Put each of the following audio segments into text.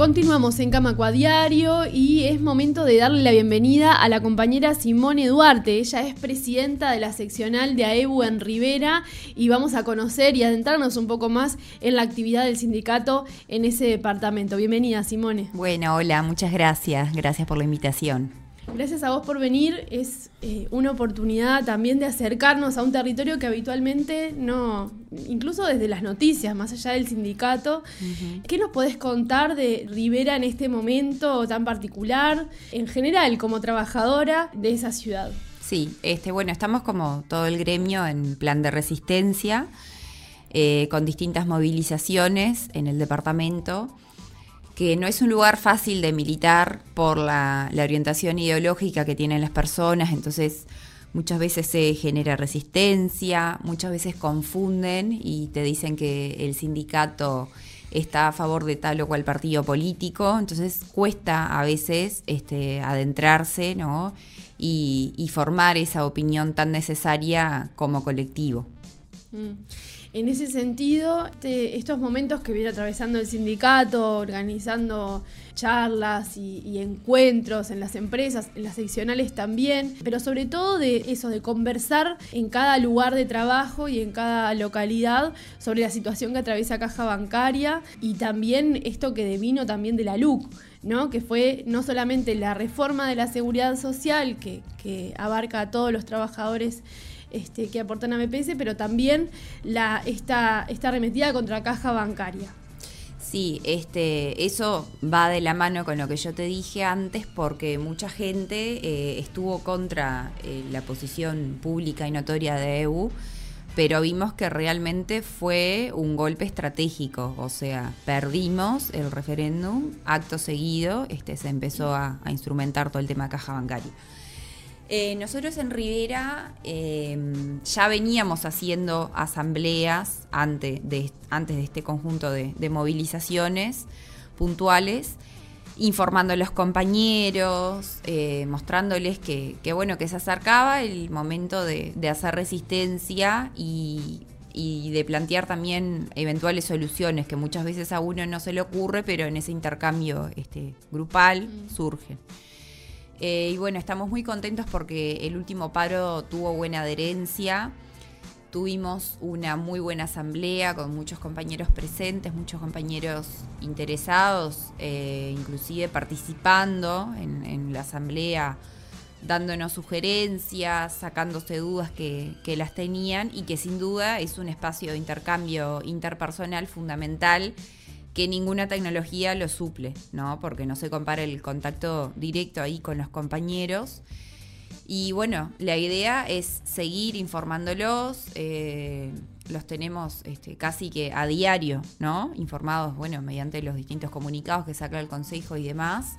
Continuamos en Camacua Diario y es momento de darle la bienvenida a la compañera Simone Duarte. Ella es presidenta de la seccional de AEBU en Rivera y vamos a conocer y adentrarnos un poco más en la actividad del sindicato en ese departamento. Bienvenida, Simone. Bueno, hola, muchas gracias. Gracias por la invitación. Gracias a vos por venir. Es eh, una oportunidad también de acercarnos a un territorio que habitualmente no, incluso desde las noticias, más allá del sindicato. ¿Qué nos podés contar de Rivera en este momento tan particular, en general, como trabajadora de esa ciudad? Sí, este, bueno, estamos como todo el gremio en plan de resistencia, eh, con distintas movilizaciones en el departamento que no es un lugar fácil de militar por la, orientación ideológica que tienen las personas, entonces muchas veces se genera resistencia, muchas veces confunden y te dicen que el sindicato está a favor de tal o cual partido político, entonces cuesta a veces este, adentrarse ¿no? y, formar esa opinión tan necesaria como colectivo. Mm. En ese sentido, este, estos momentos que viene atravesando el sindicato, organizando charlas y, encuentros en las empresas, en las seccionales también, pero sobre todo de eso, de conversar en cada lugar de trabajo y en cada localidad sobre la situación que atraviesa Caja Bancaria y también esto que devino también de la LUC. ¿no? que fue no solamente la reforma de la seguridad social que, que abarca a todos los trabajadores este, que aportan a BPS, pero también la, esta, esta arremetida contra caja bancaria. Sí, este, eso va de la mano con lo que yo te dije antes, porque mucha gente eh, estuvo contra eh, la posición pública y notoria de EU, pero vimos que realmente fue un golpe estratégico, o sea, perdimos el referéndum, acto seguido, este, se empezó a, a instrumentar todo el tema de caja bancaria. Eh, nosotros en Rivera em, ya veníamos haciendo asambleas antes de, antes de este conjunto de, movilizaciones puntuales, informando a los compañeros, eh, mostrándoles que, bueno, que se acercaba el momento de, hacer resistencia y, de plantear también eventuales soluciones que muchas veces a uno no se le ocurre, pero en ese intercambio este, grupal mm. surgen. Eh, y bueno, estamos muy contentos porque el último paro tuvo buena adherencia. Tuvimos una muy buena asamblea con muchos compañeros presentes, muchos compañeros interesados, eh, inclusive participando en, la asamblea, dándonos sugerencias, sacándose dudas que, que las tenían y que sin duda es un espacio de intercambio interpersonal fundamental que ninguna tecnología lo suple, ¿no? Porque no se compara el contacto directo ahí con los compañeros. Y bueno, la idea es seguir informándolos. Eh, los tenemos este, casi que a diario, ¿no? Informados, bueno, mediante los distintos comunicados que saca el Consejo y demás.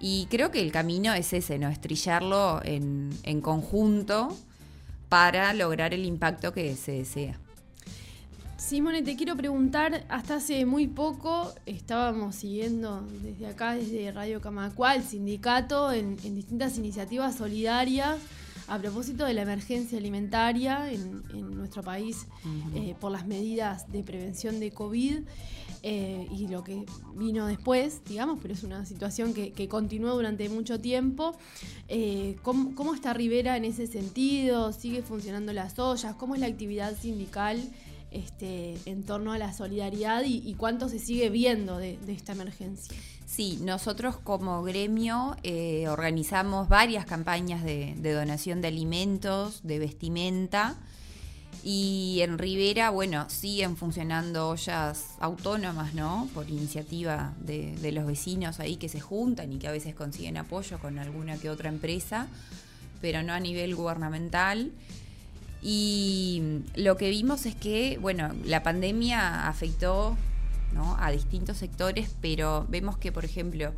Y creo que el camino es ese, ¿no? Estrellarlo en, en conjunto para lograr el impacto que se desea. Simone, te quiero preguntar, hasta hace muy poco estábamos siguiendo desde acá, desde Radio Camacua, el sindicato en, distintas iniciativas solidarias a propósito de la emergencia alimentaria en, nuestro país eh, por las medidas de prevención de COVID eh, y lo que vino después, digamos, pero es una situación que, continuó durante mucho tiempo. Eh, ¿cómo, ¿Cómo está Rivera en ese sentido? ¿Sigue funcionando las ollas? ¿Cómo es la actividad sindical? Este, en torno a la solidaridad y, cuánto se sigue viendo de, esta emergencia. Sí, nosotros como gremio eh, organizamos varias campañas de, donación de alimentos, de vestimenta. Y en Rivera, bueno, siguen funcionando ollas autónomas, ¿no? Por iniciativa de, de, los vecinos ahí que se juntan y que a veces consiguen apoyo con alguna que otra empresa, pero no a nivel gubernamental. Y lo que vimos es que, bueno, la pandemia afectó a distintos sectores, pero vemos que, por ejemplo,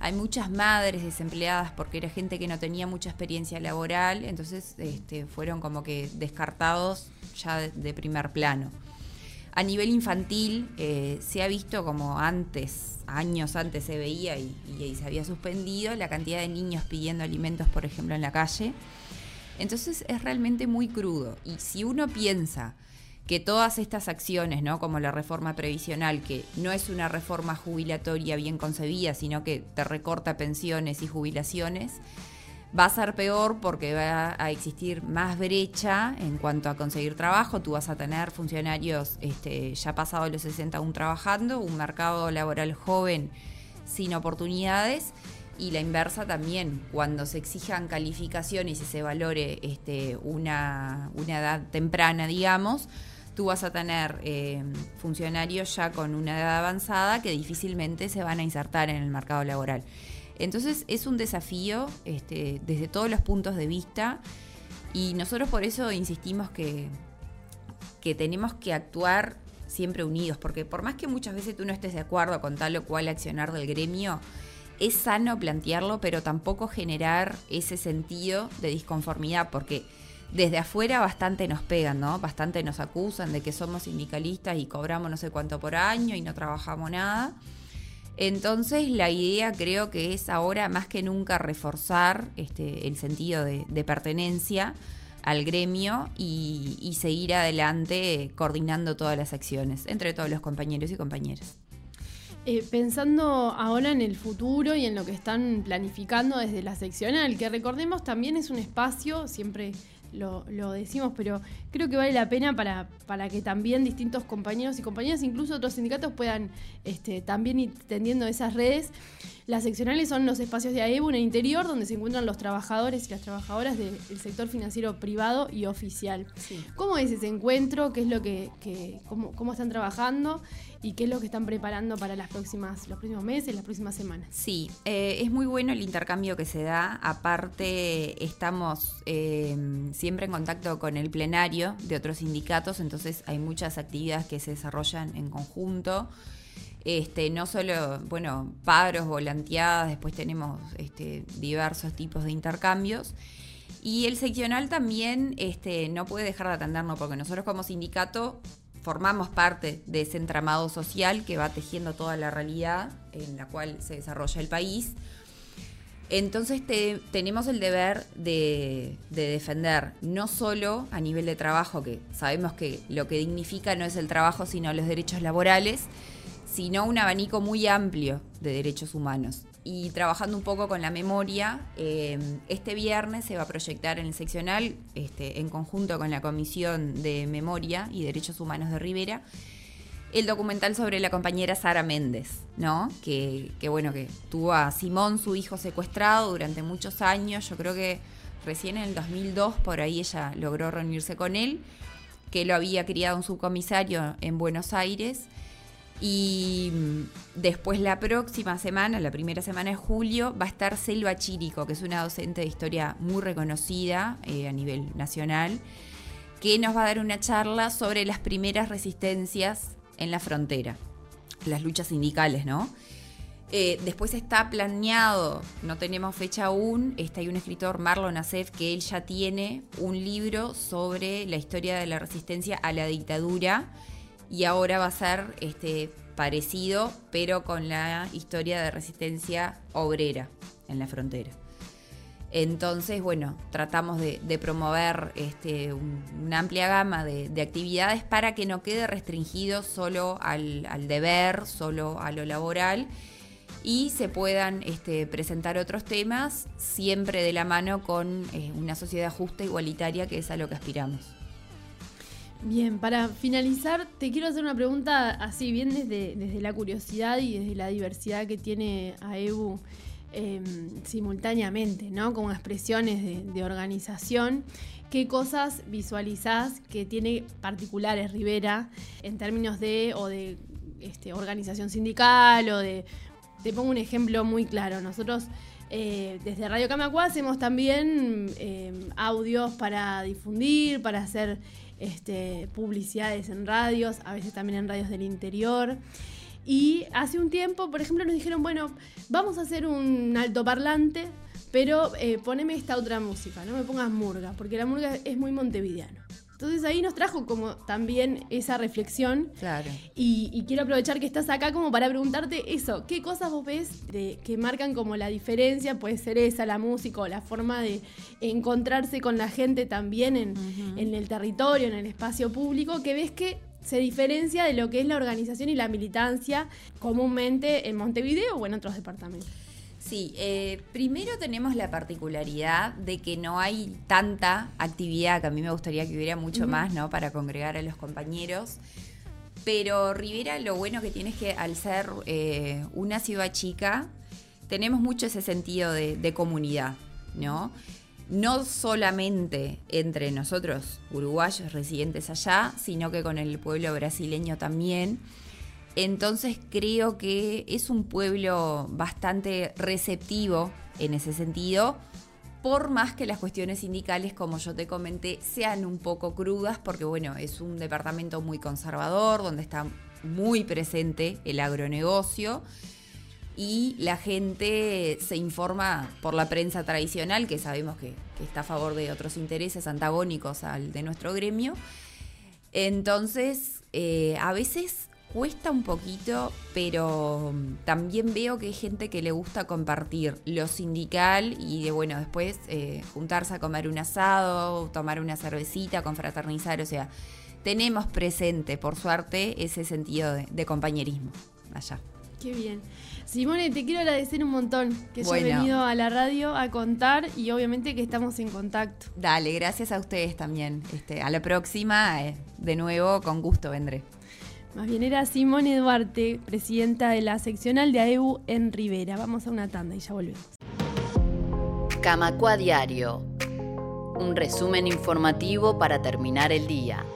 hay muchas madres desempleadas porque era gente que no tenía mucha experiencia laboral, entonces este, fueron como que descartados ya de, primer plano. A nivel infantil eh, se ha visto como antes, años antes se veía y, y se había suspendido la cantidad de niños pidiendo alimentos, por ejemplo, en la calle. Entonces es realmente muy crudo. Y si uno piensa que todas estas acciones, ¿no? como la reforma previsional, que no es una reforma jubilatoria bien concebida, sino que te recorta pensiones y jubilaciones, va a ser peor porque va a existir más brecha en cuanto a conseguir trabajo. Tú vas a tener funcionarios este, ya pasados los 60 aún trabajando, un mercado laboral joven sin oportunidades y la inversa también, cuando se exijan calificaciones y se valore este, una, una edad temprana, digamos, tú vas a tener eh, funcionarios ya con una edad avanzada que difícilmente se van a insertar en el mercado laboral. Entonces es un desafío este, desde todos los puntos de vista y nosotros por eso insistimos que, que tenemos que actuar siempre unidos, porque por más que muchas veces tú no estés de acuerdo con tal o cual accionar del gremio, es sano plantearlo, pero tampoco generar ese sentido de disconformidad, porque desde afuera bastante nos pegan, ¿no? Bastante nos acusan de que somos sindicalistas y cobramos no sé cuánto por año y no trabajamos nada. Entonces la idea creo que es ahora más que nunca reforzar este, el sentido de, pertenencia al gremio y, y, seguir adelante coordinando todas las acciones entre todos los compañeros y compañeras. Eh, pensando ahora en el futuro y en lo que están planificando desde la seccional, que recordemos también es un espacio, siempre lo, decimos, pero creo que vale la pena para, para que también distintos compañeros y compañeras, incluso otros sindicatos, puedan este, también ir tendiendo esas redes. Las seccionales son los espacios de AEBU en el interior donde se encuentran los trabajadores y las trabajadoras del sector financiero privado y oficial. ¿Cómo es ese encuentro? ¿Qué es lo que, cómo, cómo, están trabajando? ¿Y qué es lo que están preparando para las próximas, los próximos meses, las próximas semanas? Sí, eh, es muy bueno el intercambio que se da. Aparte, estamos eh, siempre en contacto con el plenario de otros sindicatos, entonces hay muchas actividades que se desarrollan en conjunto. Este, no solo, bueno, paros, volanteadas, después tenemos este, diversos tipos de intercambios. Y el seccional también este, no puede dejar de atendernos, porque nosotros como sindicato formamos parte de ese entramado social que va tejiendo toda la realidad en la cual se desarrolla el país. Entonces tenemos el deber de, defender no solo a nivel de trabajo, que sabemos que lo que dignifica no es el trabajo, sino los derechos laborales, sino un abanico muy amplio de derechos humanos. Y trabajando un poco con la memoria, eh, este viernes se va a proyectar en el seccional, este, en conjunto con la Comisión de Memoria y Derechos Humanos de Rivera, el documental sobre la compañera Sara Méndez, ¿no? Que, que, bueno, que tuvo a Simón, su hijo, secuestrado durante muchos años. Yo creo que recién en el 2002 por ahí ella logró reunirse con él, que lo había criado un subcomisario en Buenos Aires y mm, después la próxima semana, la primera semana de julio, va a estar Selva Chirico, que es una docente de historia muy reconocida eh, a nivel nacional, que nos va a dar una charla sobre las primeras resistencias en la frontera, las luchas sindicales, ¿no? Eh, después está planeado, no tenemos fecha aún, está hay un escritor, Marlon Acef, que él ya tiene un libro sobre la historia de la resistencia a la dictadura y ahora va a ser este, parecido, pero con la historia de resistencia obrera en la frontera. Entonces, bueno, tratamos de, promover este, una amplia gama de, actividades para que no quede restringido solo al, deber, solo a lo laboral y se puedan este, presentar otros temas siempre de la mano con eh, una sociedad justa, igualitaria, que es a lo que aspiramos. Bien, para finalizar, te quiero hacer una pregunta así, bien desde, desde la curiosidad y desde la diversidad que tiene AEBU em, simultáneamente, ¿no? Como expresiones de, organización. ¿Qué cosas visualizás que tiene particulares Rivera en términos de o de este, organización sindical o de. Te pongo un ejemplo muy claro. Nosotros eh, desde Radio Camacua hacemos también em, audios para difundir, para hacer este, publicidades en radios, a veces también en radios del interior. Y hace un tiempo, por ejemplo, nos dijeron, bueno, vamos a hacer un altoparlante, pero eh, poneme esta otra música, no me pongas murga, porque la murga es muy montevideano. Entonces ahí nos trajo como también esa reflexión. Claro. Y, quiero aprovechar que estás acá como para preguntarte eso, ¿qué cosas vos ves de, que marcan como la diferencia? Puede ser esa, la música o la forma de encontrarse con la gente también en, en el territorio, en el espacio público, que ves que se diferencia de lo que es la organización y la militancia comúnmente en Montevideo o en otros departamentos. Sí, eh, primero tenemos la particularidad de que no hay tanta actividad, que a mí me gustaría que hubiera mucho más, ¿no? Para congregar a los compañeros. Pero Rivera lo bueno que tiene es que al ser eh, una ciudad chica, tenemos mucho ese sentido de, comunidad, ¿no? No solamente entre nosotros, uruguayos residentes allá, sino que con el pueblo brasileño también. Entonces creo que es un pueblo bastante receptivo en ese sentido, por más que las cuestiones sindicales, como yo te comenté, sean un poco crudas, porque bueno, es un departamento muy conservador, donde está muy presente el agronegocio y la gente se informa por la prensa tradicional, que sabemos que, está a favor de otros intereses antagónicos al de nuestro gremio. Entonces, eh, a veces cuesta un poquito, pero mm, también veo que hay gente que le gusta compartir lo sindical y de, bueno, después eh, juntarse a comer un asado, tomar una cervecita, confraternizar, o sea, tenemos presente, por suerte, ese sentido de, compañerismo allá. Qué bien. Simone, te quiero agradecer un montón que hayas venido a la radio a contar y obviamente que estamos en contacto. Dale, gracias a ustedes también. Este, a la próxima, eh, de nuevo, con gusto vendré. Más bien era Simone Duarte, presidenta de la seccional de AEU en Rivera. Vamos a una tanda y ya volvemos. Camacua Diario. Un resumen informativo para terminar el día.